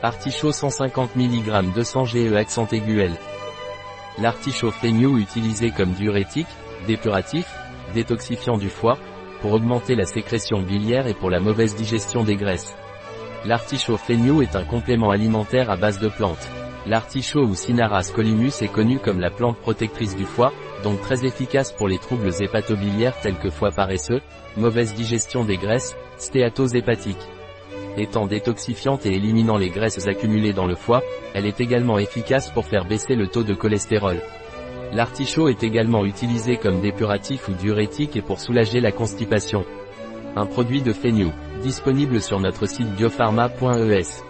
Artichaut 150 mg 200 GE accent aigu L. L'artichaut utilisé comme diurétique, dépuratif, détoxifiant du foie, pour augmenter la sécrétion biliaire et pour la mauvaise digestion des graisses. L'artichaut feignou est un complément alimentaire à base de plantes. L'artichaut ou Cynaras colimus est connu comme la plante protectrice du foie, donc très efficace pour les troubles hépatobiliaires tels que foie paresseux, mauvaise digestion des graisses, stéatose hépatique. Étant détoxifiante et éliminant les graisses accumulées dans le foie, elle est également efficace pour faire baisser le taux de cholestérol. L'artichaut est également utilisé comme dépuratif ou diurétique et pour soulager la constipation. Un produit de Feignou, disponible sur notre site biopharma.es.